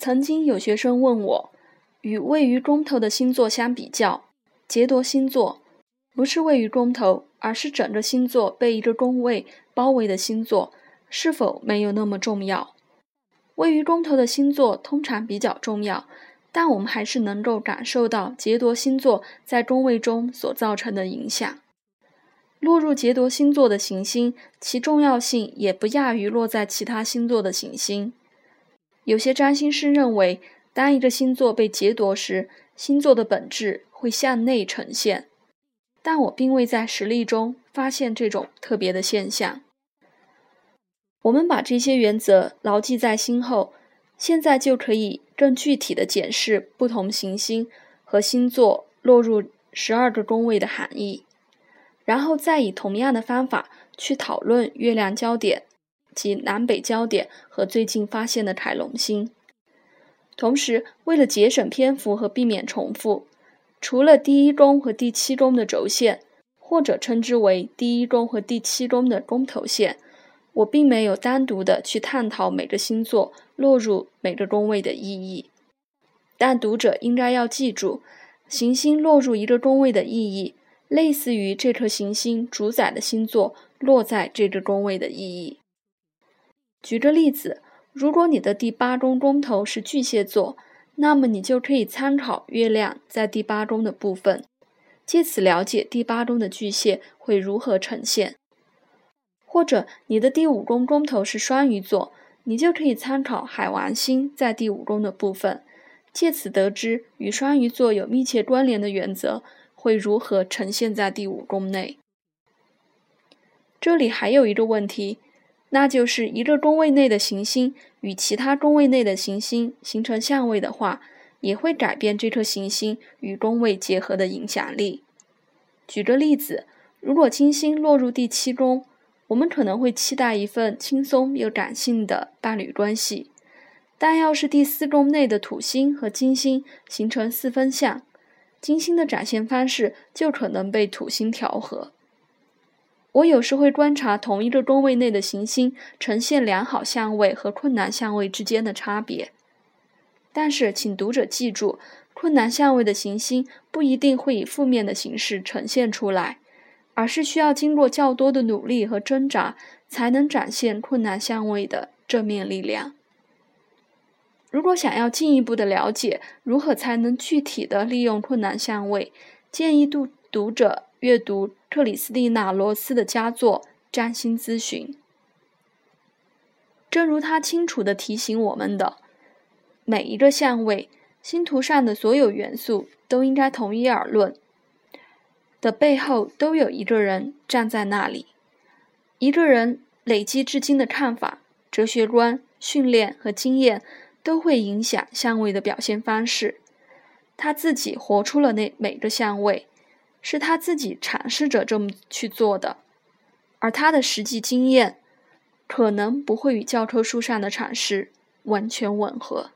曾经有学生问我，与位于宫头的星座相比较，劫夺星座不是位于宫头，而是整个星座被一个宫位包围的星座，是否没有那么重要？位于宫头的星座通常比较重要，但我们还是能够感受到劫夺星座在宫位中所造成的影响。落入劫夺星座的行星，其重要性也不亚于落在其他星座的行星。有些占星师认为，当一个星座被劫夺时，星座的本质会向内呈现，但我并未在实例中发现这种特别的现象。我们把这些原则牢记在心后，现在就可以更具体的检视不同行星和星座落入十二个宫位的含义。然后再以同样的方法去讨论月亮焦点及南北焦点和最近发现的凯龙星。同时，为了节省篇幅和避免重复，除了第一宫和第七宫的轴线，或者称之为第一宫和第七宫的宫头线，我并没有单独的去探讨每个星座落入每个宫位的意义。但读者应该要记住，行星落入一个宫位的意义。类似于这颗行星主宰的星座落在这个宫位的意义。举个例子，如果你的第八宫宫头是巨蟹座，那么你就可以参考月亮在第八宫的部分，借此了解第八宫的巨蟹会如何呈现。或者你的第五宫宫头是双鱼座，你就可以参考海王星在第五宫的部分，借此得知与双鱼座有密切关联的原则。会如何呈现在第五宫内？这里还有一个问题，那就是一个宫位内的行星与其他宫位内的行星形成相位的话，也会改变这颗行星与宫位结合的影响力。举个例子，如果金星落入第七宫，我们可能会期待一份轻松又感性的伴侣关系；但要是第四宫内的土星和金星形成四分相，金星的展现方式就可能被土星调和。我有时会观察同一个宫位内的行星呈现良好相位和困难相位之间的差别。但是，请读者记住，困难相位的行星不一定会以负面的形式呈现出来，而是需要经过较多的努力和挣扎，才能展现困难相位的正面力量。如果想要进一步的了解如何才能具体的利用困难相位，建议读读者阅读克里斯蒂娜·罗斯的佳作《占星咨询》。正如他清楚的提醒我们的，每一个相位，星图上的所有元素都应该同一而论的背后，都有一个人站在那里，一个人累积至今的看法、哲学观、训练和经验。都会影响相位的表现方式。他自己活出了那每个相位，是他自己尝试着这么去做的，而他的实际经验可能不会与教科书上的阐释完全吻合。